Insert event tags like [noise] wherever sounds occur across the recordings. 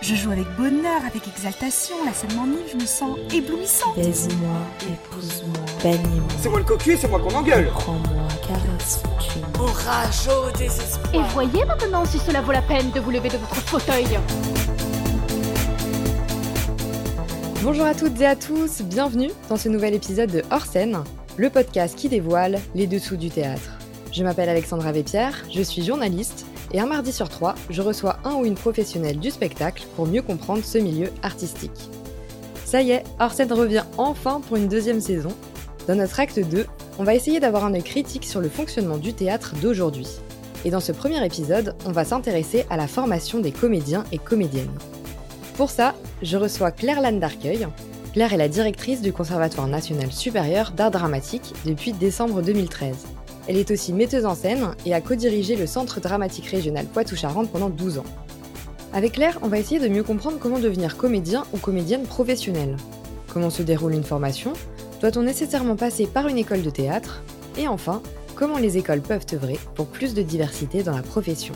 Je joue avec bonheur, avec exaltation, la scène m'ennuie, je me sens éblouissante. Baise-moi, épouse-moi, bannis-moi. C'est moi le cocu, c'est moi qu'on engueule. Prends-moi, caresse, tue Orage au désespoir. Et voyez maintenant si cela vaut la peine de vous lever de votre fauteuil. Bonjour à toutes et à tous, bienvenue dans ce nouvel épisode de Hors scène, le podcast qui dévoile les dessous du théâtre. Je m'appelle Alexandra Vépierre, je suis journaliste et un mardi sur trois, je reçois un ou une professionnelle du spectacle pour mieux comprendre ce milieu artistique. Ça y est, Hors scène revient enfin pour une deuxième saison. Dans notre acte 2, on va essayer d'avoir un œil critique sur le fonctionnement du théâtre d'aujourd'hui. Et dans ce premier épisode, on va s'intéresser à la formation des comédiens et comédiennes. Pour ça, je reçois Claire Lanne d'Arcueil. Claire est la directrice du Conservatoire national supérieur d'art dramatique depuis décembre 2013. Elle est aussi metteuse en scène et a co-dirigé le Centre dramatique régional Poitou-Charentes pendant 12 ans. Avec Claire, on va essayer de mieux comprendre comment devenir comédien ou comédienne professionnelle. Comment se déroule une formation? Doit-on nécessairement passer par une école de théâtre? Et enfin, comment les écoles peuvent œuvrer pour plus de diversité dans la profession?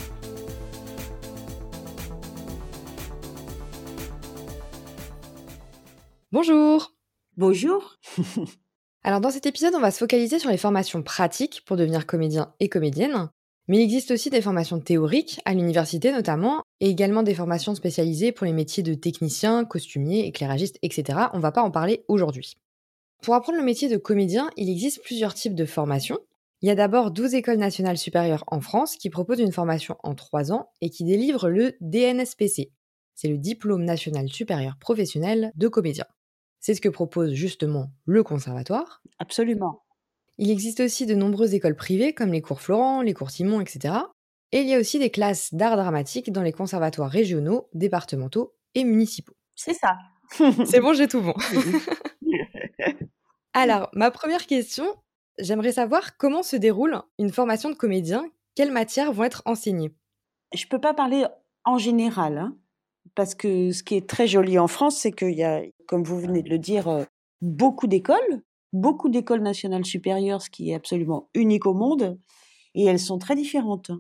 Bonjour Bonjour. [laughs] Alors dans cet épisode, on va se focaliser sur les formations pratiques pour devenir comédien et comédienne, mais il existe aussi des formations théoriques, à l'université notamment, et également des formations spécialisées pour les métiers de technicien, costumier, éclairagiste, etc. On va pas en parler aujourd'hui. Pour apprendre le métier de comédien, il existe plusieurs types de formations. Il y a d'abord 12 écoles nationales supérieures en France qui proposent une formation en 3 ans et qui délivrent le DNSPC. C'est le diplôme national supérieur professionnel de comédien. C'est ce que propose justement le conservatoire. Absolument. Il existe aussi de nombreuses écoles privées comme les cours Florent, les cours Simon, etc. Et il y a aussi des classes d'art dramatique dans les conservatoires régionaux, départementaux et municipaux. C'est ça. [laughs] C'est bon, j'ai tout bon. [laughs] [laughs] Alors, ma première question, j'aimerais savoir comment se déroule une formation de comédien, quelles matières vont être enseignées? Je ne peux pas parler en général, hein, parce que ce qui est très joli en France, c'est qu'il y a, comme vous venez de le dire, euh, beaucoup d'écoles, beaucoup d'écoles nationales supérieures, ce qui est absolument unique au monde, et elles sont très différentes.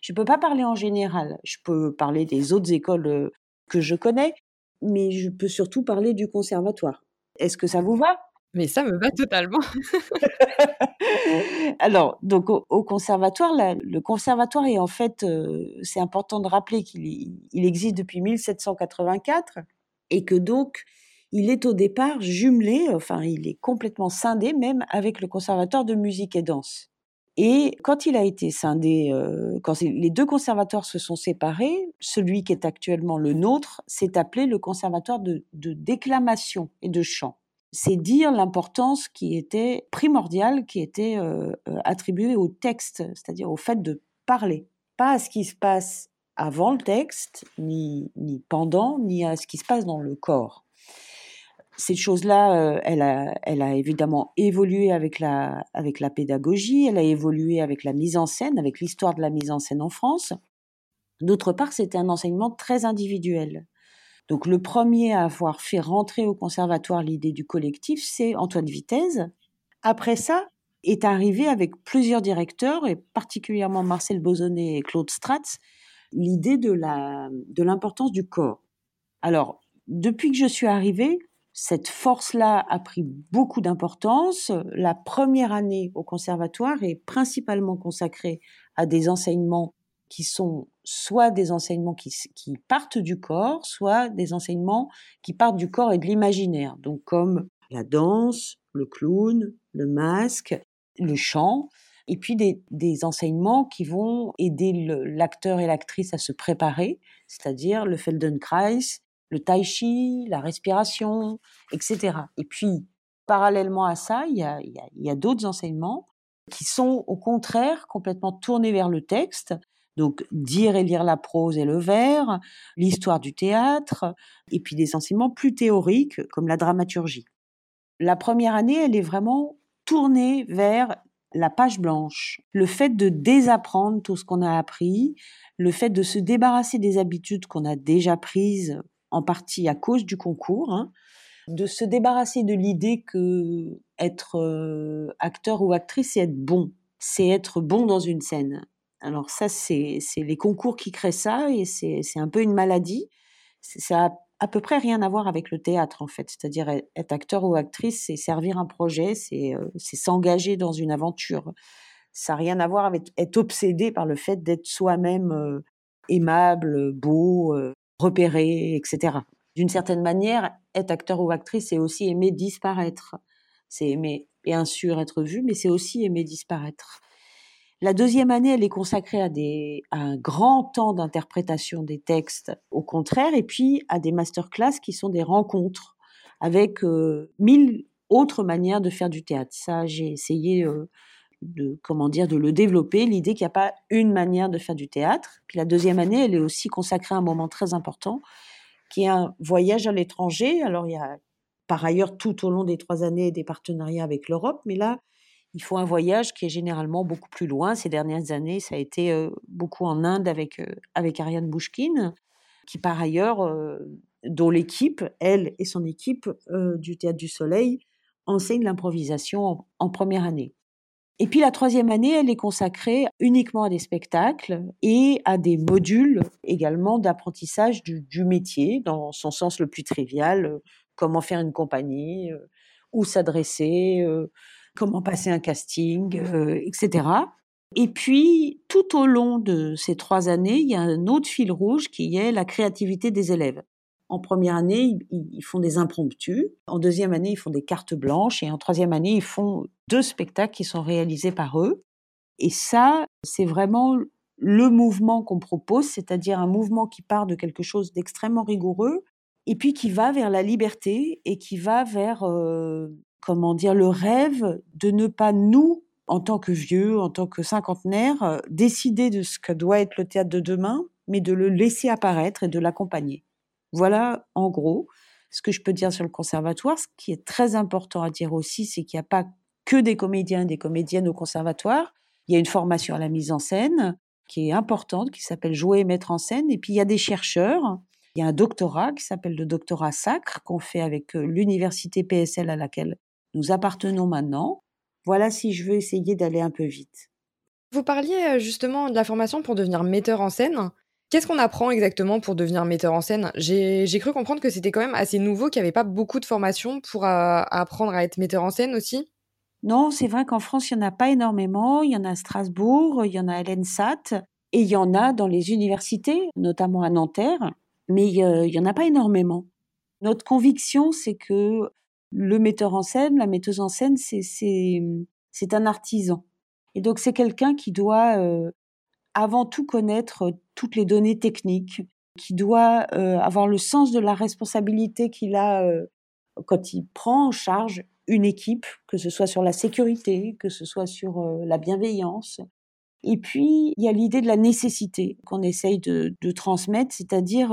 Je ne peux pas parler en général, je peux parler des autres écoles euh, que je connais, mais je peux surtout parler du conservatoire. Est-ce que ça vous va? Mais ça me va totalement. [laughs] Alors, donc au, conservatoire, le conservatoire est en fait, euh, c'est important de rappeler qu'il il existe depuis 1784 et que donc il est au départ jumelé, enfin il est complètement scindé même avec le conservatoire de musique et danse. Et quand il a été scindé, euh, quand les deux conservatoires se sont séparés, celui qui est actuellement le nôtre s'est appelé le conservatoire de déclamation et de chant c'est dire l'importance qui était primordiale, qui était euh, euh, attribuée au texte, c'est-à-dire au fait de parler, pas à ce qui se passe avant le texte, ni, ni pendant, ni à ce qui se passe dans le corps. Cette chose-là, euh, elle, a, évidemment évolué avec la, avec la pédagogie, elle a évolué avec la mise en scène, avec l'histoire de la mise en scène en France. D'autre part, c'était un enseignement très individuel. Donc le premier à avoir fait rentrer au conservatoire l'idée du collectif, c'est Antoine Vitesse. Après ça, est arrivé avec plusieurs directeurs, et particulièrement Marcel Bozonnet et Claude Stratz, l'idée de de l'importance du corps. Alors, depuis que je suis arrivée, cette force-là a pris beaucoup d'importance. La première année au conservatoire est principalement consacrée à des enseignements qui sont soit des enseignements qui, partent du corps, soit des enseignements qui partent du corps et de l'imaginaire, donc comme la danse, le clown, le masque, le chant, et puis des, enseignements qui vont aider l'acteur et l'actrice à se préparer, c'est-à-dire le Feldenkrais, le tai chi, la respiration, etc. Et puis, parallèlement à ça, il y a d'autres enseignements qui sont au contraire complètement tournés vers le texte donc, dire et lire la prose et le vers, l'histoire du théâtre, et puis des enseignements plus théoriques comme la dramaturgie. La première année, elle est vraiment tournée vers la page blanche, le fait de désapprendre tout ce qu'on a appris, le fait de se débarrasser des habitudes qu'on a déjà prises en partie à cause du concours, hein, de se débarrasser de l'idée que être euh, acteur ou actrice, c'est être bon, c'est être bon dans une scène Alors ça, c'est les concours qui créent ça et c'est un peu une maladie. Ça a à peu près rien à voir avec le théâtre en fait. C'est-à-dire être acteur ou actrice, c'est servir un projet, c'est s'engager dans une aventure. Ça n'a rien à voir avec être obsédé par le fait d'être soi-même aimable, beau, repéré, etc. D'une certaine manière, être acteur ou actrice, c'est aussi aimer disparaître. C'est aimer, bien sûr, être vu, mais c'est aussi aimer disparaître. La deuxième année, elle est consacrée à, un grand temps d'interprétation des textes, au contraire, et puis à des masterclass qui sont des rencontres avec euh, mille autres manières de faire du théâtre. Ça, j'ai essayé euh, de comment dire de le développer, l'idée qu'il n'y a pas une manière de faire du théâtre. Puis la deuxième année, elle est aussi consacrée à un moment très important, qui est un voyage à l'étranger. Alors il y a par ailleurs tout au long des trois années des partenariats avec l'Europe, mais là il faut un voyage qui est généralement beaucoup plus loin. Ces dernières années, ça a été beaucoup en Inde avec, avec Ariane Bouchkine, qui par ailleurs, dont l'équipe, elle et son équipe du Théâtre du Soleil, enseignent l'improvisation en, première année. Et puis la troisième année, elle est consacrée uniquement à des spectacles et à des modules également d'apprentissage du, du, métier, dans son sens le plus trivial, comment faire une compagnie, où s'adresser, comment passer un casting, euh, etc. Et puis, tout au long de ces trois années, il y a un autre fil rouge qui est la créativité des élèves. En première année, ils font des impromptus. En deuxième année, ils font des cartes blanches. Et en troisième année, ils font deux spectacles qui sont réalisés par eux. Et ça, c'est vraiment le mouvement qu'on propose, c'est-à-dire un mouvement qui part de quelque chose d'extrêmement rigoureux et puis qui va vers la liberté et qui va vers euh, comment dire, le rêve de ne pas nous, en tant que vieux, en tant que cinquantenaire, euh, décider de ce que doit être le théâtre de demain, mais de le laisser apparaître et de l'accompagner. Voilà, en gros, ce que je peux dire sur le conservatoire. Ce qui est très important à dire aussi, c'est qu'il n'y a pas que des comédiens et des comédiennes au conservatoire. Il y a une formation à la mise en scène qui est importante, qui s'appelle Jouer et mettre en scène. Et puis, il y a des chercheurs. Il y a un doctorat qui s'appelle le doctorat sacre qu'on fait avec euh, l'université PSL à laquelle nous appartenons maintenant. Voilà si je veux essayer d'aller un peu vite. Vous parliez justement de la formation pour devenir metteur en scène. Qu'est-ce qu'on apprend exactement pour devenir metteur en scène? J'ai cru comprendre que c'était quand même assez nouveau, qu'il n'y avait pas beaucoup de formations pour apprendre à être metteur en scène aussi. Non, c'est vrai qu'en France, il n'y en a pas énormément. Il y en a à Strasbourg, il y en a à l'ENSAT, et il y en a dans les universités, notamment à Nanterre, mais il n'y en a pas énormément. Notre conviction, c'est que le metteur en scène, la metteuse en scène, c'est un artisan. Et donc c'est quelqu'un qui doit euh, avant tout connaître toutes les données techniques, qui doit euh, avoir le sens de la responsabilité qu'il a euh, quand il prend en charge une équipe, que ce soit sur la sécurité, que ce soit sur la bienveillance. Et puis, il y a l'idée de la nécessité qu'on essaye de, de transmettre, c'est-à-dire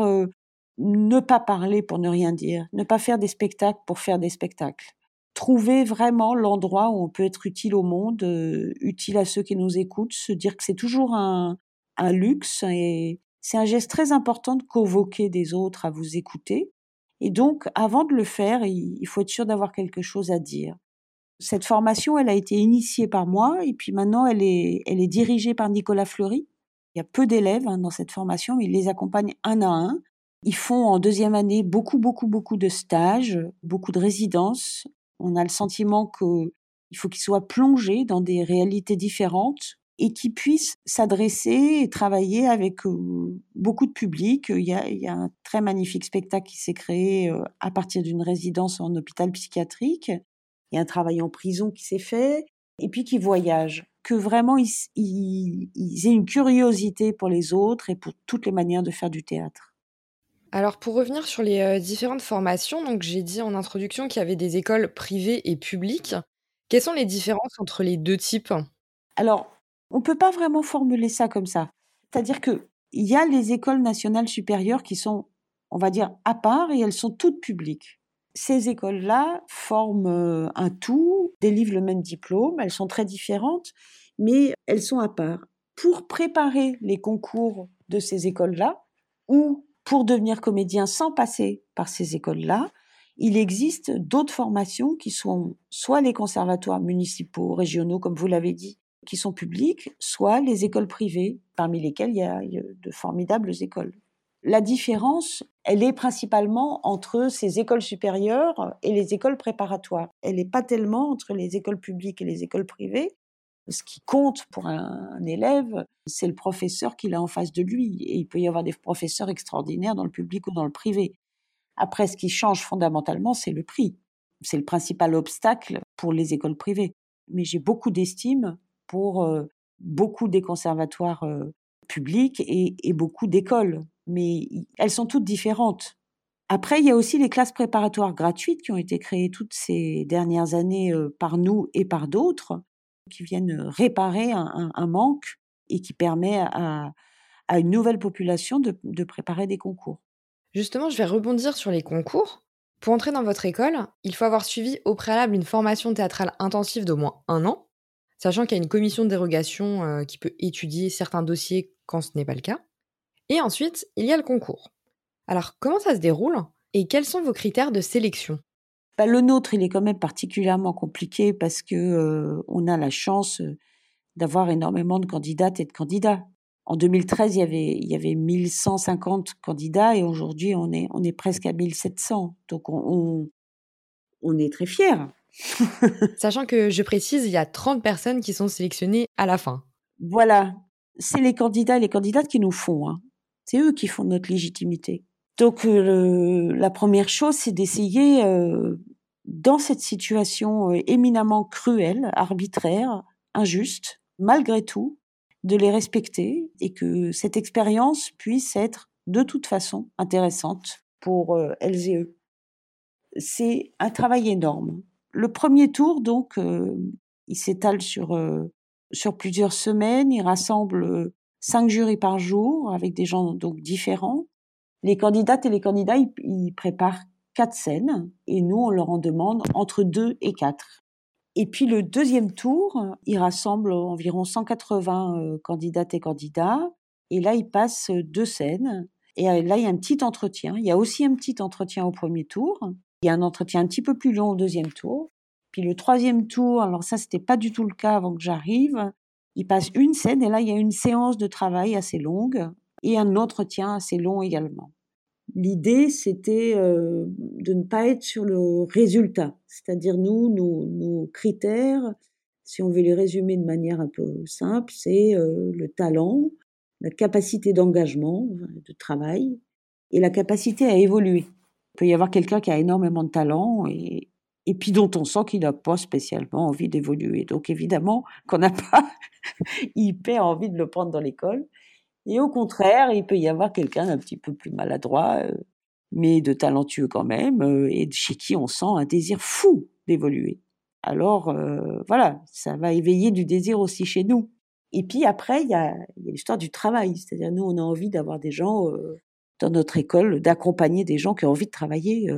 ne pas parler pour ne rien dire, ne pas faire des spectacles pour faire des spectacles. Trouver vraiment l'endroit où on peut être utile au monde, euh, utile à ceux qui nous écoutent, se dire que c'est toujours un, un luxe et c'est un geste très important de convoquer des autres à vous écouter. Et donc, avant de le faire, il faut être sûr d'avoir quelque chose à dire. Cette formation, elle a été initiée par moi et puis maintenant, elle est, elle est dirigée par Nicolas Fleury. Il y a peu d'élèves hein, dans cette formation, mais il les accompagne un à un. Ils font en deuxième année beaucoup, beaucoup, beaucoup de stages, beaucoup de résidences. On a le sentiment qu'il faut qu'ils soient plongés dans des réalités différentes et qu'ils puissent s'adresser et travailler avec beaucoup de public. Il y, a, il y a un très magnifique spectacle qui s'est créé à partir d'une résidence en hôpital psychiatrique. Il y a un travail en prison qui s'est fait. Et puis qu'ils voyagent. Que vraiment ils, ils aient une curiosité pour les autres et pour toutes les manières de faire du théâtre. Alors pour revenir sur les euh, différentes formations, donc j'ai dit en introduction qu'il y avait des écoles privées et publiques. Quelles sont les différences entre les deux types? Alors, on ne peut pas vraiment formuler ça comme ça. C'est-à-dire qu'il y a les écoles nationales supérieures qui sont, on va dire, à part et elles sont toutes publiques. Ces écoles-là forment euh, un tout, délivrent le même diplôme, elles sont très différentes, mais elles sont à part. Pour préparer les concours de ces écoles-là, ou pour devenir comédien sans passer par ces écoles-là, il existe d'autres formations qui sont soit les conservatoires municipaux, régionaux, comme vous l'avez dit, qui sont publiques, soit les écoles privées, parmi lesquelles il y a de formidables écoles. La différence, elle est principalement entre ces écoles supérieures et les écoles préparatoires. Elle n'est pas tellement entre les écoles publiques et les écoles privées. Ce qui compte pour un, élève, c'est le professeur qu'il a en face de lui. Et il peut y avoir des professeurs extraordinaires dans le public ou dans le privé. Après, ce qui change fondamentalement, c'est le prix. C'est le principal obstacle pour les écoles privées. Mais j'ai beaucoup d'estime pour euh, beaucoup des conservatoires euh, publics et, beaucoup d'écoles. Mais elles sont toutes différentes. Après, il y a aussi les classes préparatoires gratuites qui ont été créées toutes ces dernières années euh, par nous et par d'autres, qui viennent réparer un, manque et qui permet à, à une nouvelle population de, de préparer des concours. Justement, je vais rebondir sur les concours. Pour entrer dans votre école, il faut avoir suivi au préalable une formation théâtrale intensive d'au moins un an, sachant qu'il y a une commission de dérogation qui peut étudier certains dossiers quand ce n'est pas le cas. Et ensuite, il y a le concours. Alors, comment ça se déroule et quels sont vos critères de sélection? Bah, Le nôtre, il est quand même particulièrement compliqué parce que euh, on a la chance euh, d'avoir énormément de candidates et de candidats. En 2013, il y avait, il y avait 1150 candidats et aujourd'hui, on est, on est presque à 1700. Donc, on, on, on est très fiers. [laughs] Sachant que, je précise, il y a 30 personnes qui sont sélectionnées à la fin. Voilà. C'est les candidats et les candidates qui nous font. Hein. C'est eux qui font notre légitimité. Donc, euh, la première chose, c'est d'essayer, euh, dans cette situation euh, éminemment cruelle, arbitraire, injuste, malgré tout, de les respecter et que cette expérience puisse être de toute façon intéressante pour euh, elles et eux. C'est un travail énorme. Le premier tour, donc, euh, il s'étale sur, euh, sur plusieurs semaines, il rassemble cinq jurys par jour avec des gens donc différents. Les candidates et les candidats, ils préparent quatre scènes et nous, on leur en demande entre deux et quatre. Et puis le deuxième tour, il rassemble environ 180 euh, candidates et candidats. Et là, il passe deux scènes. Et euh, là, il y a un petit entretien. Il y a aussi un petit entretien au premier tour. Il y a un entretien un petit peu plus long au deuxième tour. Puis le troisième tour, alors ça, c'était pas du tout le cas avant que j'arrive. Il passe une scène et là, il y a une séance de travail assez longue et un entretien assez long également. L'idée, c'était euh, de ne pas être sur le résultat. C'est-à-dire, nous, nos, critères, si on veut les résumer de manière un peu simple, c'est euh, le talent, la capacité d'engagement, de travail, et la capacité à évoluer. Il peut y avoir quelqu'un qui a énormément de talent et, et puis dont on sent qu'il n'a pas spécialement envie d'évoluer. Donc évidemment qu'on n'a pas [laughs] hyper envie de le prendre dans l'école. Et au contraire, il peut y avoir quelqu'un d'un petit peu plus maladroit, euh, mais de talentueux quand même, euh, et chez qui on sent un désir fou d'évoluer. Alors euh, voilà, ça va éveiller du désir aussi chez nous. Et puis après, il y a, l'histoire du travail, c'est-à-dire nous, on a envie d'avoir des gens dans notre école, d'accompagner des gens qui ont envie de travailler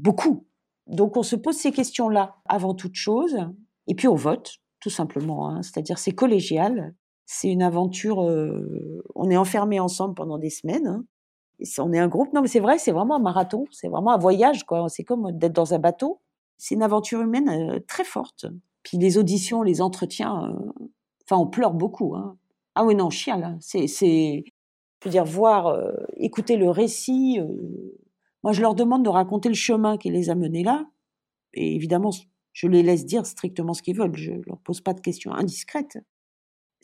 beaucoup. Donc on se pose ces questions-là avant toute chose, et puis on vote, tout simplement. Hein. C'est-à-dire c'est collégial. C'est une aventure. On est enfermés ensemble pendant des semaines. Hein. on est un groupe. Non, mais c'est vrai, c'est vraiment un marathon. C'est vraiment un voyage, quoi. C'est comme d'être dans un bateau. C'est une aventure humaine très forte. Puis les auditions, les entretiens. Enfin, on pleure beaucoup. Hein. Ah oui, non, chial. Hein. C'est, c'est, je veux dire, voir, écouter le récit. moi, je leur demande de raconter le chemin qui les a menés là. Et évidemment, je les laisse dire strictement ce qu'ils veulent. Je leur pose pas de questions indiscrètes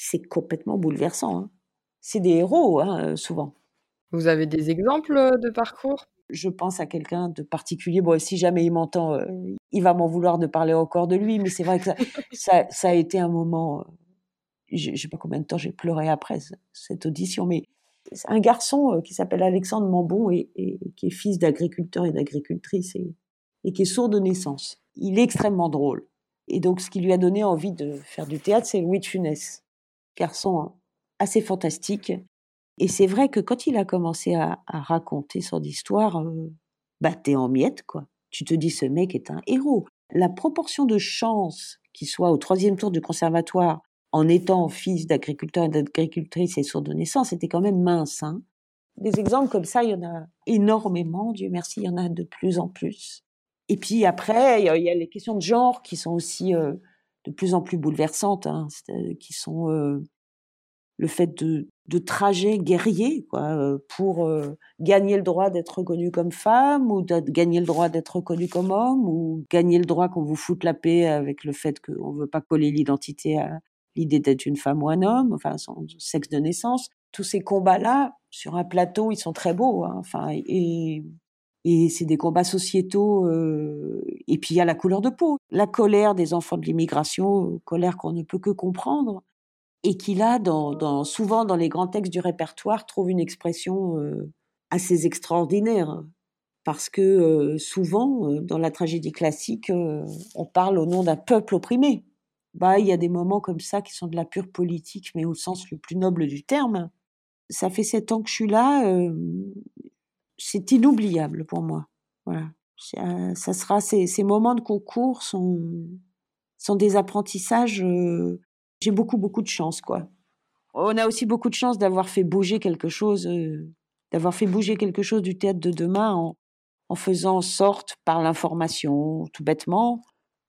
c'est complètement bouleversant. Hein. C'est des héros, hein, souvent. Vous avez des exemples euh, de parcours? Je pense à quelqu'un de particulier. Bon, si jamais il m'entend, euh, il va m'en vouloir de parler encore de lui, mais c'est vrai que ça, [laughs] ça, a été un moment. Euh, je ne sais pas combien de temps j'ai pleuré après cette audition, mais un garçon qui s'appelle Alexandre Mambon et, qui est fils d'agriculteur et d'agricultrice et, et qui est sourd de naissance. Il est extrêmement drôle. Et donc, ce qui lui a donné envie de faire du théâtre, c'est Louis de Funès garçon assez fantastique. Et c'est vrai que quand il a commencé à, raconter son histoire, euh, bah t'es en miettes, quoi. Tu te dis, ce mec est un héros. La proportion de chance qu'il soit au troisième tour du conservatoire en étant fils d'agriculteur et d'agricultrice et sourd de naissance était quand même mince. Hein. Des exemples comme ça, il y en a énormément, Dieu merci, il y en a de plus en plus. Et puis après, il y a les questions de genre qui sont aussi euh, de plus en plus bouleversantes, hein, qui sont le fait de, trajets guerriers quoi, pour gagner le droit d'être reconnu comme femme ou de gagner le droit d'être reconnu comme homme ou gagner le droit qu'on vous foute la paix avec le fait qu'on ne veut pas coller l'identité à l'idée d'être une femme ou un homme, enfin son sexe de naissance. Tous ces combats-là, sur un plateau, ils sont très beaux. Hein, enfin, et, et c'est des combats sociétaux. Euh, et puis il y a la couleur de peau, la colère des enfants de l'immigration, colère qu'on ne peut que comprendre et qui là, dans, souvent dans les grands textes du répertoire, trouve une expression euh, assez extraordinaire. Parce que euh, souvent, euh, dans la tragédie classique, on parle au nom d'un peuple opprimé. Bah, il y a des moments comme ça qui sont de la pure politique, mais au sens le plus noble du terme. Ça fait sept ans que je suis là, c'est inoubliable pour moi. Voilà. Ça sera ces, moments de concours sont sont des apprentissages j'ai beaucoup, beaucoup de chance, quoi. On a aussi beaucoup de chance d'avoir fait bouger quelque chose, euh, d'avoir fait bouger quelque chose du théâtre de demain en, faisant sorte, par l'information, tout bêtement,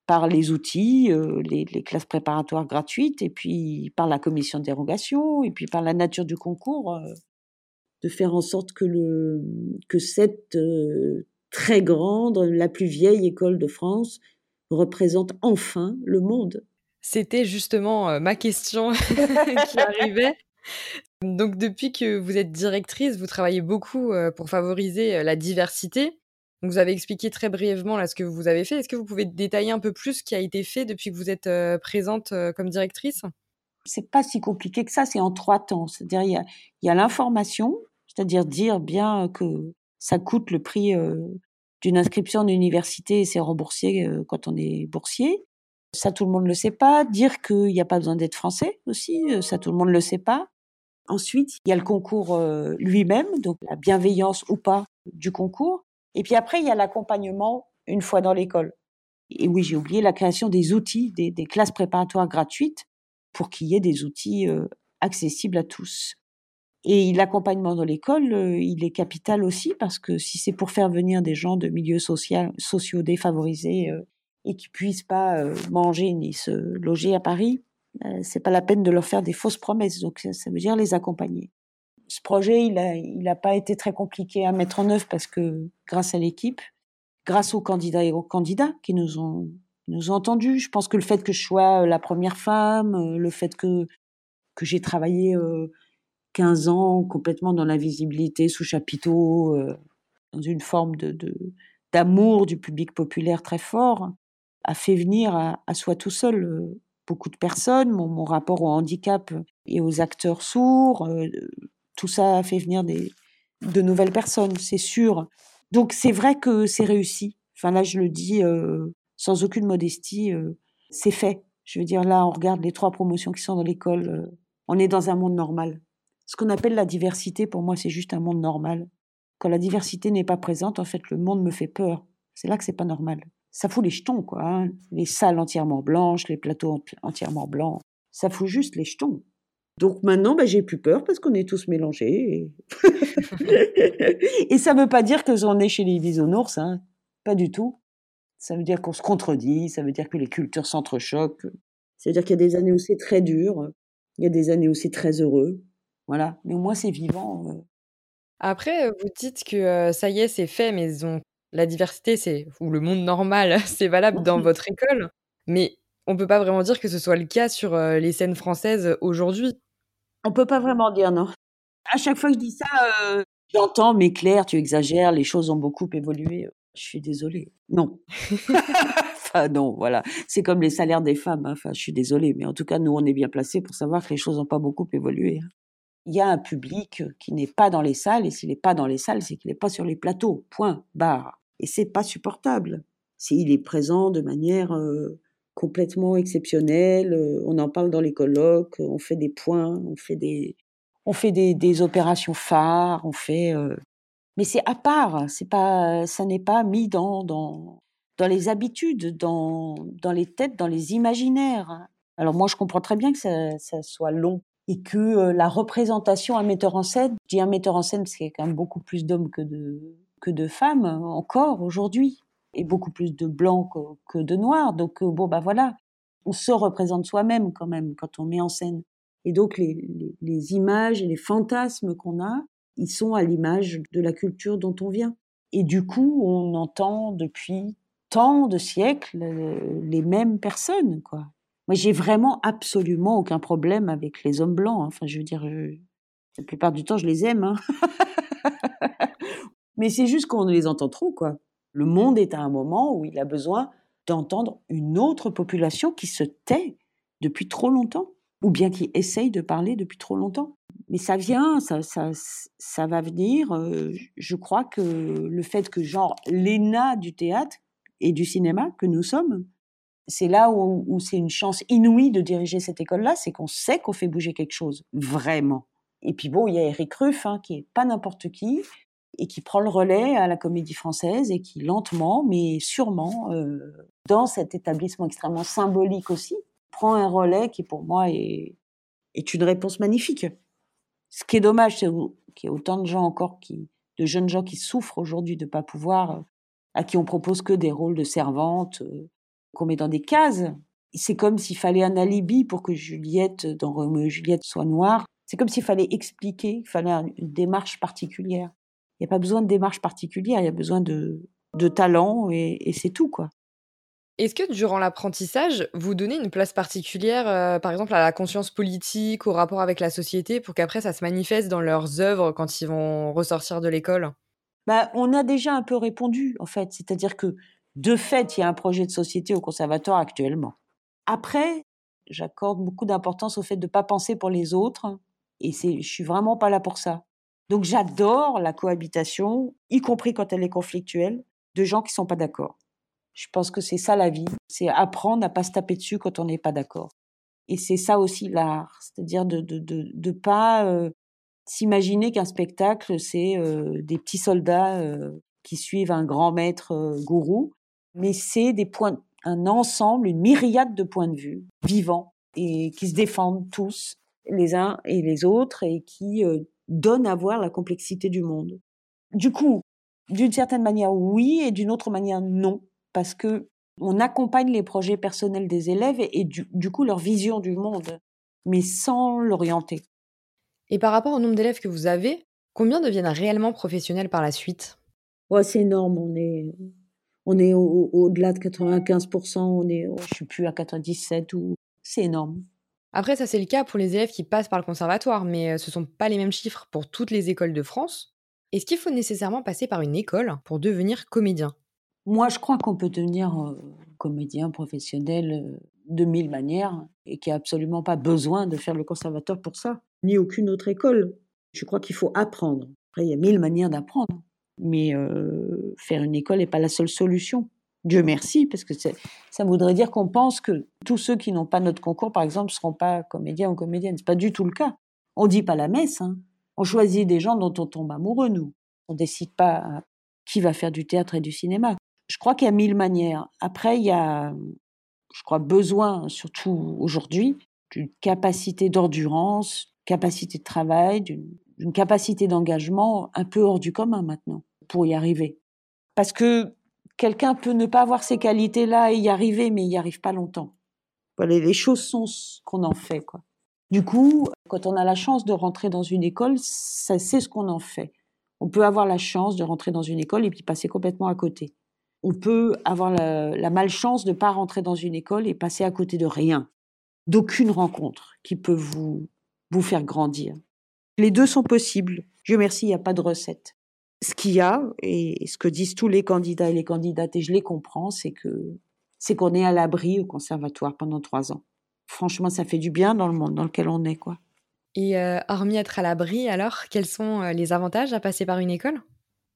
par les outils, euh, les, les, classes préparatoires gratuites, et puis par la commission de dérogation, et puis par la nature du concours, euh, de faire en sorte que, le, que cette très grande, la plus vieille école de France représente enfin le monde. C'était justement ma question [laughs] qui arrivait. Donc depuis que vous êtes directrice, vous travaillez beaucoup pour favoriser la diversité. vous avez expliqué très brièvement là ce que vous avez fait. Est-ce que vous pouvez détailler un peu plus ce qui a été fait depuis que vous êtes présente comme directrice? C'est pas si compliqué que ça. C'est en trois temps. C'est-à-dire il y a, l'information, c'est-à-dire dire bien que ça coûte le prix d'une inscription en université et c'est remboursé quand on est boursier. Ça, tout le monde ne le sait pas. Dire qu'il n'y a pas besoin d'être français aussi, ça, tout le monde ne le sait pas. Ensuite, il y a le concours lui-même, donc la bienveillance ou pas du concours. Et puis après, il y a l'accompagnement une fois dans l'école. Et oui, j'ai oublié la création des outils, des, classes préparatoires gratuites pour qu'il y ait des outils accessibles à tous. Et l'accompagnement dans l'école, il est capital aussi parce que si c'est pour faire venir des gens de milieux sociaux défavorisés et qui puissent pas euh, manger ni se loger à Paris, euh, c'est pas la peine de leur faire des fausses promesses. Donc ça, veut dire les accompagner. Ce projet, il a, il a pas été très compliqué à mettre en œuvre parce que grâce à l'équipe, grâce aux candidats et aux candidats qui nous ont entendus. Je pense que le fait que je sois euh, la première femme, le fait que j'ai travaillé 15 ans complètement dans l'invisibilité sous chapiteau, dans une forme d'amour du public populaire très fort, a fait venir à, soi tout seul euh, beaucoup de personnes, mon, rapport au handicap et aux acteurs sourds, euh, tout ça a fait venir des, de nouvelles personnes, c'est sûr. Donc c'est vrai que c'est réussi. Enfin là, je le dis euh, sans aucune modestie, c'est fait. Je veux dire, là, on regarde les trois promotions qui sont dans l'école, on est dans un monde normal. Ce qu'on appelle la diversité, pour moi, c'est juste un monde normal. Quand la diversité n'est pas présente, en fait, le monde me fait peur. C'est là que c'est pas normal ça fout les jetons, quoi. Hein. Les salles entièrement blanches, les plateaux entièrement blancs. Ça fout juste les jetons. Donc maintenant, ben, j'ai plus peur parce qu'on est tous mélangés. Et, [laughs] ça ne veut pas dire que j'en ai chez les bisounours, hein. pas du tout. Ça veut dire qu'on se contredit, ça veut dire que les cultures s'entrechoquent. Ça veut dire qu'il y a des années où c'est très dur, il y a des années où c'est très heureux. Voilà. Mais au moins, c'est vivant. Euh. Après, vous dites que ça y est, c'est fait, mais la diversité, c'est ou le monde normal, [laughs] c'est valable dans [laughs] votre école, mais on peut pas vraiment dire que ce soit le cas sur euh, les scènes françaises aujourd'hui. On peut pas vraiment dire non. À chaque fois que je dis ça, j'entends, mais Claire, tu exagères, les choses ont beaucoup évolué. Je suis désolée. Non. [laughs] enfin, non, voilà. C'est comme les salaires des femmes. Hein. Enfin, je suis désolée. Mais en tout cas, nous, on est bien placés pour savoir que les choses n'ont pas beaucoup évolué. Il y a un public qui n'est pas dans les salles, et s'il n'est pas dans les salles, c'est qu'il n'est pas sur les plateaux. Point. Barre. Et c'est pas supportable. S'il est présent de manière euh, complètement exceptionnelle, euh, on en parle dans les colloques, on fait des points, on fait des, on fait des, opérations phares, on fait. Euh, mais c'est à part. C'est pas, ça n'est pas mis dans dans dans les habitudes, dans dans les têtes, dans les imaginaires. Alors moi, je comprends très bien que ça soit long et que la représentation, un metteur en scène, je dis un metteur en scène parce qu'il y a quand même beaucoup plus d'hommes que de que de femmes encore aujourd'hui, et beaucoup plus de blancs que, de noirs. Donc euh, bon, bah voilà. on se représente soi-même quand même quand on met en scène. Et donc les, les images et les fantasmes qu'on a, ils sont à l'image de la culture dont on vient. Et du coup, on entend depuis tant de siècles euh, les mêmes personnes, quoi. Moi, j'ai vraiment absolument aucun problème avec les hommes blancs. Hein. Enfin, je veux dire, la plupart du temps, je les aime. Hein. [laughs] Mais c'est juste qu'on les entend trop, quoi. Le monde est à un moment où il a besoin d'entendre une autre population qui se tait depuis trop longtemps, ou bien qui essaye de parler depuis trop longtemps. Mais ça vient, ça, ça, ça va venir. Euh, je crois que le fait que, genre, l'ENA du théâtre et du cinéma que nous sommes, c'est là où, c'est une chance inouïe de diriger cette école-là, c'est qu'on sait qu'on fait bouger quelque chose, vraiment. Et puis bon, il y a Eric Ruff, hein, qui est pas n'importe qui, et qui prend le relais à la Comédie Française et qui lentement, mais sûrement, euh, dans cet établissement extrêmement symbolique aussi, prend un relais qui pour moi est, est une réponse magnifique. Ce qui est dommage, c'est qu'il y a autant de gens encore qui, de jeunes gens qui souffrent aujourd'hui de ne pas pouvoir, à qui on propose que des rôles de servante, euh, qu'on met dans des cases. C'est comme s'il fallait un alibi pour que Juliette, dans Roméo et Juliette, soit noire. C'est comme s'il fallait expliquer, il fallait une démarche particulière. Il n'y a pas besoin de démarche particulière, il y a besoin de, de talent et, c'est tout, quoi. Est-ce que durant l'apprentissage, vous donnez une place particulière, euh, par exemple, à la conscience politique, au rapport avec la société, pour qu'après ça se manifeste dans leurs œuvres quand ils vont ressortir de l'école? Bah, On a déjà un peu répondu, en fait. C'est-à-dire que de fait, il y a un projet de société au conservatoire actuellement. Après, j'accorde beaucoup d'importance au fait de ne pas penser pour les autres, et c'est, je suis vraiment pas là pour ça. Donc j'adore la cohabitation, y compris quand elle est conflictuelle, de gens qui sont pas d'accord. Je pense que c'est ça la vie, c'est apprendre à pas se taper dessus quand on n'est pas d'accord. Et c'est ça aussi l'art, c'est-à-dire de de de, de pas euh, s'imaginer qu'un spectacle c'est euh, des petits soldats euh, qui suivent un grand maître gourou mais c'est des points, un ensemble, une myriade de points de vue vivants et qui se défendent tous les uns et les autres et qui euh, donnent à voir la complexité du monde. Du coup, d'une certaine manière, oui, et d'une autre manière, non, parce que on accompagne les projets personnels des élèves et, du, du, coup leur vision du monde, mais sans l'orienter. Et par rapport au nombre d'élèves que vous avez, combien deviennent réellement professionnels par la suite? Ouais, C'est énorme, on est on est au-delà de 95%, on est, je suis plus à 97 ou c'est énorme. Après, ça c'est le cas pour les élèves qui passent par le conservatoire, mais euh, ce sont pas les mêmes chiffres pour toutes les écoles de France. Est-ce qu'il faut nécessairement passer par une école pour devenir comédien? Moi, je crois qu'on peut devenir euh, comédien professionnel euh, de mille manières et qu'il n'y a absolument pas besoin de faire le conservatoire pour ça, ni aucune autre école. Je crois qu'il faut apprendre. Après, il y a mille manières d'apprendre. Mais euh, faire une école n'est pas la seule solution. Dieu merci, parce que ça voudrait dire qu'on pense que tous ceux qui n'ont pas notre concours, par exemple, ne seront pas comédiens ou comédiennes. C'est pas du tout le cas. On dit pas la messe. Hein. On choisit des gens dont on tombe amoureux, nous. On décide pas qui va faire du théâtre et du cinéma. Je crois qu'il y a mille manières. Après, il y a, je crois, besoin, surtout aujourd'hui, d'une capacité d'endurance, capacité de travail, d'une une capacité d'engagement un peu hors du commun maintenant pour y arriver. Parce que quelqu'un peut ne pas avoir ces qualités-là et y arriver, mais il n'y arrive pas longtemps. les choses sont ce qu'on en fait. Quoi. Du coup, quand on a la chance de rentrer dans une école, c'est ce qu'on en fait. On peut avoir la chance de rentrer dans une école et puis passer complètement à côté. On peut avoir la, la malchance de ne pas rentrer dans une école et passer à côté de rien, d'aucune rencontre qui peut vous, vous faire grandir. Les deux sont possibles. Dieu merci, il n'y a pas de recette. Ce qu'il y a, et ce que disent tous les candidats et les candidates, et je les comprends, c'est que c'est qu'on est à l'abri au conservatoire pendant trois ans. Franchement, ça fait du bien dans le monde dans lequel on est, quoi. Et euh, hormis être à l'abri, alors, quels sont euh, les avantages à passer par une école?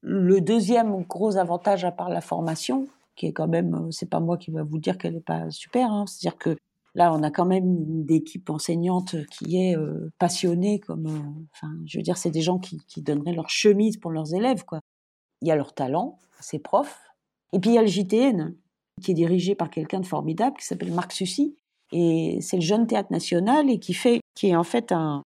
Le deuxième gros avantage, à part la formation, qui est quand même, euh, c'est pas moi qui va vous dire qu'elle n'est pas super, hein, c'est-à-dire que Là, on a quand même une équipe enseignante qui est euh, passionnée, comme, euh, enfin, je veux dire, c'est des gens qui, donneraient leur chemise pour leurs élèves, quoi. Il y a leur talent, ces profs, et puis il y a le JTN, qui est dirigé par quelqu'un de formidable qui s'appelle Marc Sucy, et c'est le jeune théâtre national et qui fait, qui est en fait un,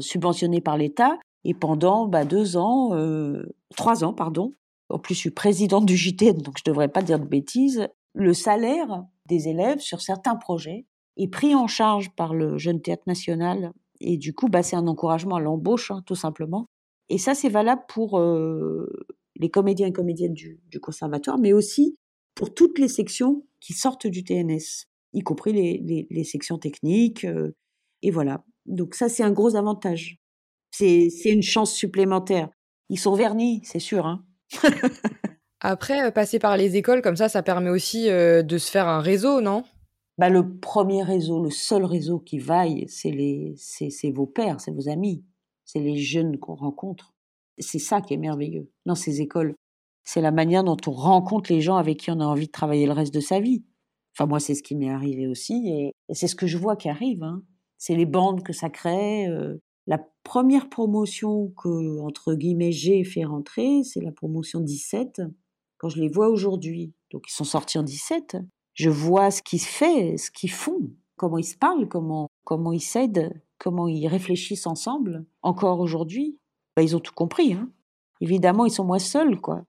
subventionné par l'État, et pendant bah, deux ans, euh, trois ans, pardon. En plus, je suis présidente du JTN, donc je devrais pas dire de bêtises. Le salaire des élèves sur certains projets est pris en charge par le Jeune Théâtre National. Et du coup, bah, c'est un encouragement à l'embauche, hein, tout simplement. Et ça, c'est valable pour euh, les comédiens et comédiennes du, conservatoire, mais aussi pour toutes les sections qui sortent du TNS, y compris les, sections techniques. Euh, et voilà. Donc ça, c'est un gros avantage. C'est une chance supplémentaire. Ils sont vernis, c'est sûr. Hein [laughs] Après, euh, passer par les écoles comme ça, ça permet aussi de se faire un réseau, non? Bah, le premier réseau, le seul réseau qui vaille, c'est vos pères, c'est vos amis, c'est les jeunes qu'on rencontre. C'est ça qui est merveilleux dans ces écoles. C'est la manière dont on rencontre les gens avec qui on a envie de travailler le reste de sa vie. Enfin, moi, c'est ce qui m'est arrivé aussi, et, c'est ce que je vois qui arrive. Hein. C'est les bandes que ça crée. Euh. la première promotion que, entre guillemets, j'ai fait rentrer, c'est la promotion 17. Quand je les vois aujourd'hui, donc ils sont sortis en 17, je vois ce qui se fait, ce qu'ils font, comment ils se parlent, comment, comment ils s'aident, comment ils réfléchissent ensemble, encore aujourd'hui. Bah, ils ont tout compris. Hein. Évidemment, ils sont moins seuls, quoi.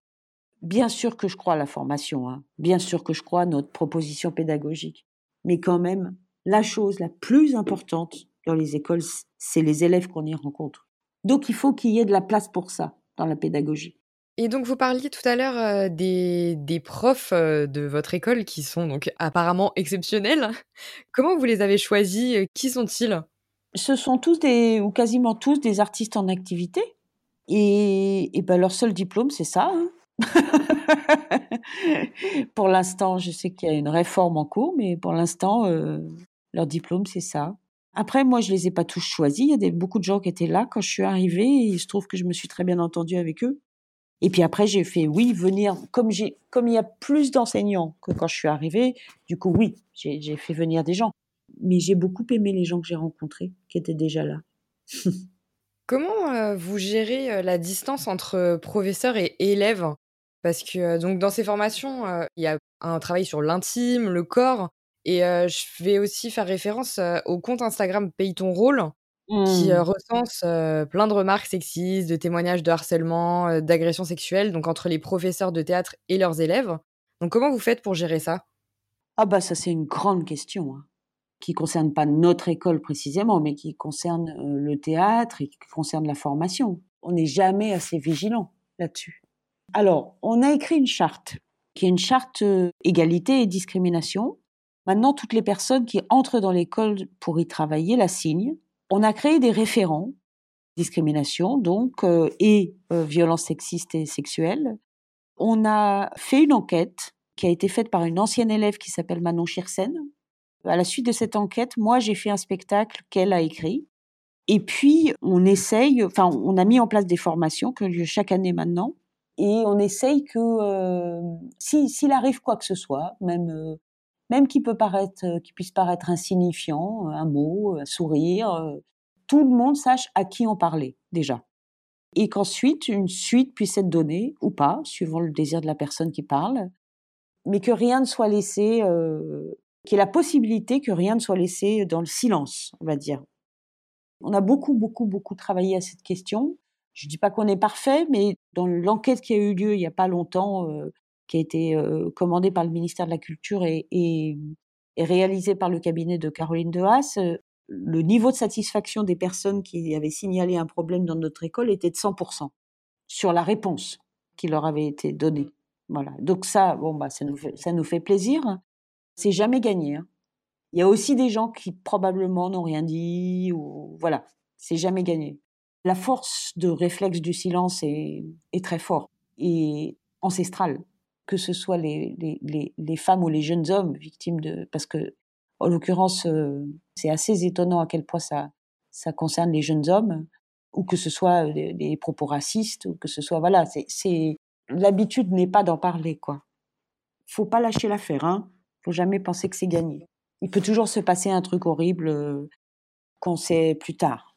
Bien sûr que je crois à la formation, hein. bien sûr que je crois à notre proposition pédagogique. Mais quand même, la chose la plus importante dans les écoles, c'est les élèves qu'on y rencontre. Donc il faut qu'il y ait de la place pour ça dans la pédagogie. Et donc vous parliez tout à l'heure des, des, profs de votre école qui sont donc apparemment exceptionnels. [laughs] Comment vous les avez choisis Qui sont-ils? Ce sont tous ou quasiment tous des artistes en activité. Et, et ben leur seul diplôme, c'est ça. Hein. [laughs] pour l'instant, je sais qu'il y a une réforme en cours, mais pour l'instant, leur diplôme, c'est ça. Après, moi, je les ai pas tous choisis. Il y a beaucoup de gens qui étaient là quand je suis arrivée et il se trouve que je me suis très bien entendue avec eux. Et puis après, j'ai fait oui, venir, comme, j'ai, comme il y a plus d'enseignants que quand je suis arrivée, du coup, oui, j'ai, fait venir des gens. Mais j'ai beaucoup aimé les gens que j'ai rencontrés, qui étaient déjà là. [laughs] Comment euh, vous gérez euh, la distance entre euh, professeurs et élèves? Parce que donc dans ces formations, il y a un travail sur l'intime, le corps, et je vais aussi faire référence au compte Instagram Paye ton rôle, qui mmh. recense plein de remarques sexistes, de témoignages de harcèlement, d'agressions sexuelles, donc entre les professeurs de théâtre et leurs élèves. Donc comment vous faites pour gérer ça? Ah bah ça c'est une grande question, hein, qui concerne pas notre école précisément, mais qui concerne le théâtre et qui concerne la formation. On n'est jamais assez vigilant là-dessus. Alors, on a écrit une charte, qui est une charte égalité et discrimination. Maintenant, toutes les personnes qui entrent dans l'école pour y travailler la signent on a créé des référents, discrimination donc, euh, et euh, violences sexistes et sexuelles. On a fait une enquête qui a été faite par une ancienne élève qui s'appelle Manon Chirsen. À la suite de cette enquête, moi, j'ai fait un spectacle qu'elle a écrit. Et puis, on essaye, enfin, on a mis en place des formations qui ont lieu chaque année maintenant. Et on essaye que, euh, s'il arrive quoi que ce soit, même même qui peut paraître, euh, qui puisse paraître insignifiant, euh, un mot, un sourire, euh, tout le monde sache à qui en parler déjà. Et qu'ensuite, une suite puisse être donnée ou pas, suivant le désir de la personne qui parle, mais que rien ne soit laissé, qu'il y ait la possibilité que rien ne soit laissé dans le silence, on va dire. On a beaucoup, beaucoup, beaucoup travaillé à cette question. Je ne dis pas qu'on est parfait, mais dans l'enquête qui a eu lieu il n'y a pas longtemps, qui a été commandé par le ministère de la Culture et, et, réalisé par le cabinet de Caroline de Haas, le niveau de satisfaction des personnes qui avaient signalé un problème dans notre école était de 100% sur la réponse qui leur avait été donnée. Voilà. Donc ça, bon bah ça nous fait, ça nous fait plaisir. C'est jamais gagné. Hein. Il y a aussi des gens qui probablement n'ont rien dit ou voilà, c'est jamais gagné. La force de réflexe du silence est, est très forte et ancestrale que ce soit les, les, les, femmes ou les jeunes hommes victimes de... Parce que, en l'occurrence, euh, c'est assez étonnant à quel point ça, ça concerne les jeunes hommes, ou que ce soit des, propos racistes, ou que ce soit... Voilà, c'est... L'habitude n'est pas d'en parler, quoi. Faut pas lâcher l'affaire, hein. Faut jamais penser que c'est gagné. Il peut toujours se passer un truc horrible euh, qu'on sait plus tard.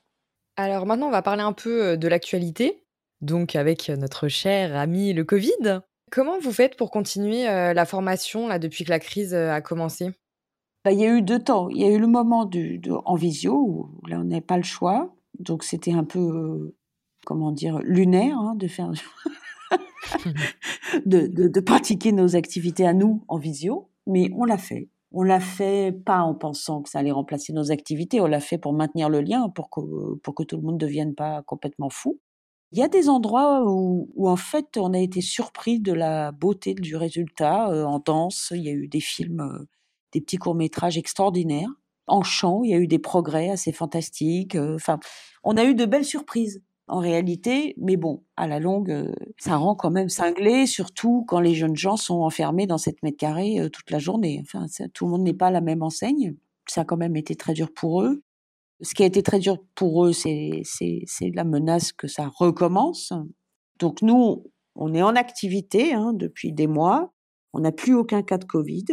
Alors maintenant, on va parler un peu euh, de l'actualité. Donc avec notre cher ami le Covid. Comment vous faites pour continuer euh, la formation là, depuis que la crise euh, a commencé? Bah, Il y a eu deux temps. Il y a eu le moment de, en visio, où là on n'avait pas le choix. Donc c'était un peu, euh, comment dire, lunaire hein, de faire... [laughs] de, de, pratiquer nos activités à nous en visio. Mais on l'a fait. On l'a fait pas en pensant que ça allait remplacer nos activités, on l'a fait pour maintenir le lien, pour que, pour que tout le monde ne devienne pas complètement fou. Il y a des endroits où, où, en fait on a été surpris de la beauté du résultat euh, en danse. Il y a eu des films, euh, des petits courts métrages extraordinaires. En chant, il y a eu des progrès assez fantastiques. Euh, enfin, on a eu de belles surprises en réalité, mais bon, à la longue, ça rend quand même cinglé, surtout quand les jeunes gens sont enfermés dans 7 mètres carrés toute la journée. Enfin, tout le monde n'est pas à la même enseigne. Ça a quand même été très dur pour eux. Ce qui a été très dur pour eux, c'est la menace que ça recommence. Donc nous, on est en activité hein, depuis des mois. On n'a plus aucun cas de Covid.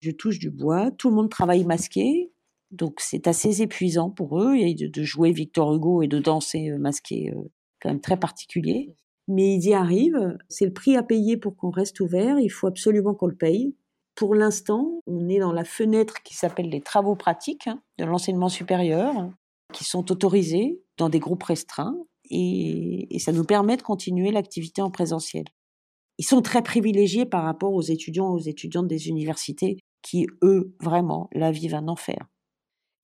Je touche du bois. Tout le monde travaille masqué. Donc c'est assez épuisant pour eux et de, jouer Victor Hugo et de danser euh, masqué, euh, quand même très particulier. Mais ils y arrivent. C'est le prix à payer pour qu'on reste ouvert. Il faut absolument qu'on le paye. Pour l'instant, on est dans la fenêtre qui s'appelle les travaux pratiques hein, de l'enseignement supérieur, qui sont autorisés dans des groupes restreints, et, ça nous permet de continuer l'activité en présentiel. Ils sont très privilégiés par rapport aux étudiants aux étudiantes des universités qui, eux, vraiment, la vivent un enfer.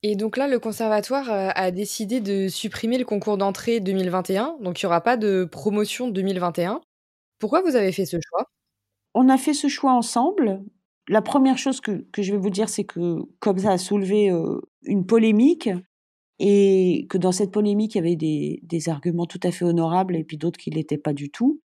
Et donc là, le conservatoire euh, a décidé de supprimer le concours d'entrée 2021, donc il n'y aura pas de promotion 2021. Pourquoi vous avez fait ce choix? On a fait ce choix ensemble la première chose que, je vais vous dire, c'est que comme ça a soulevé euh, une polémique, et que dans cette polémique, il y avait des, arguments tout à fait honorables et puis d'autres qui ne l'étaient pas du tout,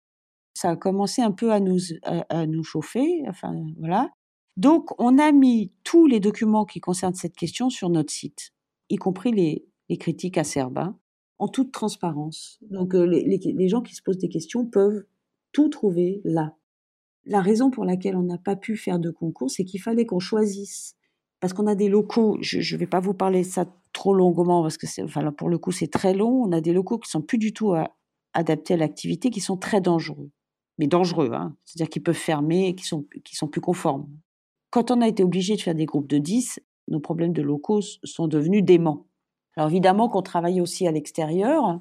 ça a commencé un peu à nous, à, nous chauffer. Enfin, voilà. Donc, on a mis tous les documents qui concernent cette question sur notre site, y compris les, critiques acerbes, hein, en toute transparence. Donc, euh, les gens qui se posent des questions peuvent tout trouver là. La raison pour laquelle on n'a pas pu faire de concours, c'est qu'il fallait qu'on choisisse. Parce qu'on a des locaux, je ne vais pas vous parler de ça trop longuement, parce que enfin, pour le coup, c'est très long. On a des locaux qui sont plus du tout adaptés à l'activité, qui sont très dangereux. Mais dangereux, hein. c'est-à-dire qu'ils peuvent fermer et qui sont, sont plus conformes. Quand on a été obligé de faire des groupes de 10, nos problèmes de locaux sont devenus déments. Alors évidemment qu'on travaille aussi à l'extérieur,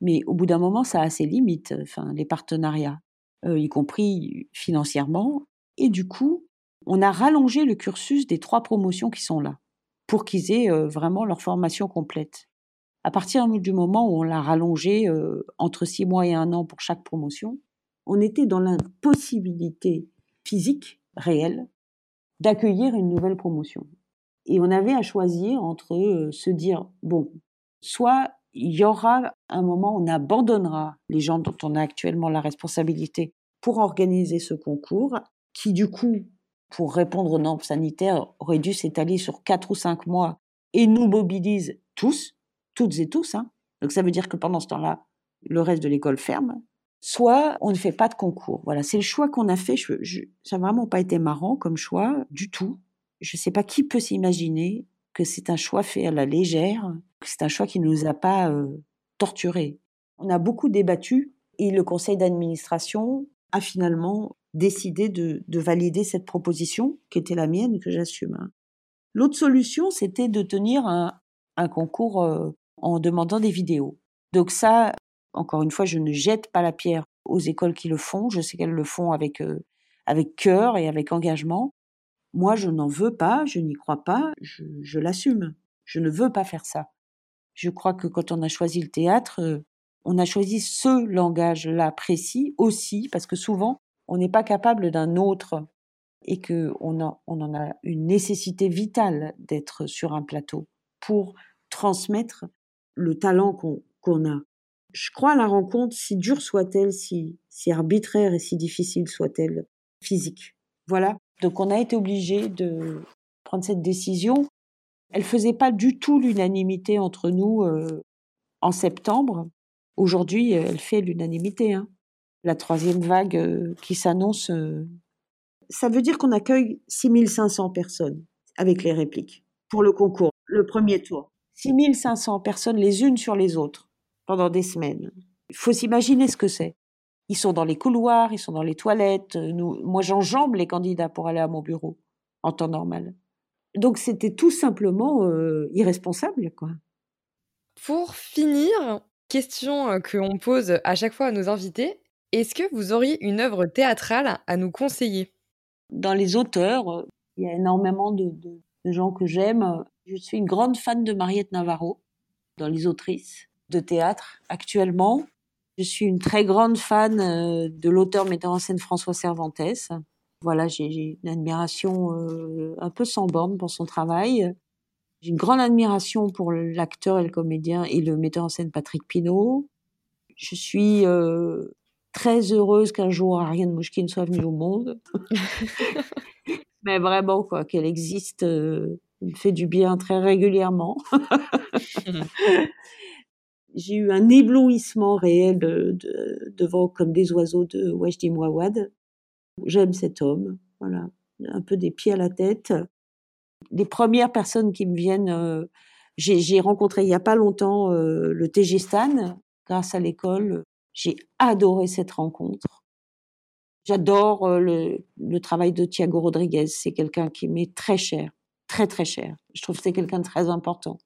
mais au bout d'un moment, ça a ses limites, enfin, les partenariats. Euh, y compris financièrement. Et du coup, on a rallongé le cursus des trois promotions qui sont là, pour qu'ils aient euh, vraiment leur formation complète. À partir du moment où on l'a rallongé euh, entre six mois et un an pour chaque promotion, on était dans l'impossibilité physique réelle d'accueillir une nouvelle promotion. Et on avait à choisir entre se dire, bon, soit il y aura un moment où on abandonnera les gens dont on a actuellement la responsabilité pour organiser ce concours, qui du coup, pour répondre aux normes sanitaires, aurait dû s'étaler sur quatre ou cinq mois et nous mobilise tous, toutes et tous. Hein. Donc ça veut dire que pendant ce temps-là, le reste de l'école ferme. Soit on ne fait pas de concours. Voilà, c'est le choix qu'on a fait. ça n'a vraiment pas été marrant comme choix du tout. Je ne sais pas qui peut s'imaginer que c'est un choix fait à la légère, que c'est un choix qui ne nous a pas euh, torturés. On a beaucoup débattu et le conseil d'administration a finalement décidé de, valider cette proposition, qui était la mienne, que j'assume. L'autre solution, c'était de tenir un, concours euh, en demandant des vidéos. Donc ça, encore une fois, je ne jette pas la pierre aux écoles qui le font. Je sais qu'elles le font avec, euh, avec cœur et avec engagement. Moi, je n'en veux pas, je n'y crois pas, je, l'assume. Je ne veux pas faire ça. Je crois que quand on a choisi le théâtre, euh, on a choisi ce langage-là précis aussi, parce que souvent, on n'est pas capable d'un autre et qu'on on en a une nécessité vitale d'être sur un plateau pour transmettre le talent qu'on a. Je crois à la rencontre, si dure soit-elle, si, si arbitraire et si difficile soit-elle, physique. Voilà, donc on a été obligé de prendre cette décision. Elle faisait pas du tout l'unanimité entre nous euh, en septembre. Aujourd'hui, elle fait l'unanimité. Hein. La troisième vague euh, qui s'annonce, euh, ça veut dire qu'on accueille 6500 personnes avec les répliques pour le concours, le premier tour. 6500 personnes les unes sur les autres pendant des semaines. Il faut s'imaginer ce que c'est. Ils sont dans les couloirs, ils sont dans les toilettes. Euh, nous, moi, j'enjambe les candidats pour aller à mon bureau en temps normal. Donc, c'était tout simplement euh, irresponsable, quoi. Pour finir, question euh, qu'on pose à chaque fois à nos invités est-ce que vous auriez une œuvre théâtrale à nous conseiller? Dans les auteurs, il y a énormément de, de gens que j'aime. Je suis une grande fan de Mariette Navarro dans les autrices de théâtre actuellement. Je suis une très grande fan euh, de l'auteur metteur en scène François Cervantes. Voilà, j'ai une admiration euh, un peu sans borne pour son travail. J'ai une grande admiration pour l'acteur et le comédien et le metteur en scène Patrick Pinault. Je suis euh, très heureuse qu'un jour Ariane Mouchkine soit venue au monde. [laughs] Mais vraiment, quoi, qu'elle existe, euh, me fait du bien très régulièrement. [laughs] [laughs] J'ai eu un éblouissement réel de, devant Comme des oiseaux de Wajdi Mouawad. J'aime cet homme, voilà, un peu des pieds à la tête. Les premières personnes qui me viennent, euh, j'ai rencontré il y a pas longtemps euh, le TG Stan grâce à l'école. J'ai adoré cette rencontre. J'adore euh, le, le, travail de Thiago Rodriguez. C'est quelqu'un qui m'est très cher, très très cher. Je trouve que c'est quelqu'un de très important.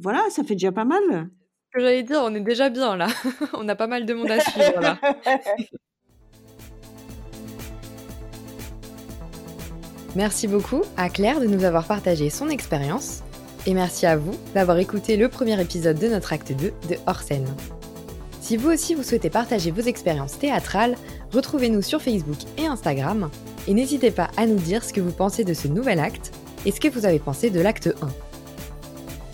Voilà, ça fait déjà pas mal. Que j'allais dire, on est déjà bien là. [laughs] on a pas mal de monde à suivre là. [laughs] Merci beaucoup à Claire de nous avoir partagé son expérience et merci à vous d'avoir écouté le premier épisode de notre acte 2 de Hors scène. Si vous aussi vous souhaitez partager vos expériences théâtrales, retrouvez-nous sur Facebook et Instagram et n'hésitez pas à nous dire ce que vous pensez de ce nouvel acte et ce que vous avez pensé de l'acte 1.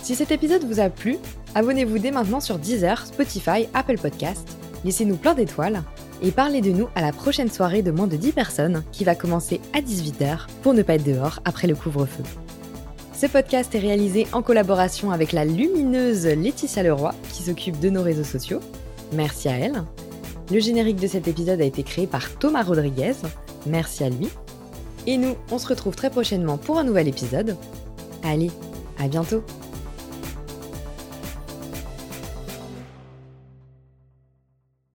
Si cet épisode vous a plu, abonnez-vous dès maintenant sur Deezer, Spotify, Apple Podcast, laissez-nous plein d'étoiles et parlez de nous à la prochaine soirée de moins de 10 personnes qui va commencer à 18h pour ne pas être dehors après le couvre-feu. Ce podcast est réalisé en collaboration avec la lumineuse Laetitia Leroy qui s'occupe de nos réseaux sociaux. Merci à elle. Le générique de cet épisode a été créé par Thomas Rodriguez. Merci à lui. Et nous, on se retrouve très prochainement pour un nouvel épisode. Allez, à bientôt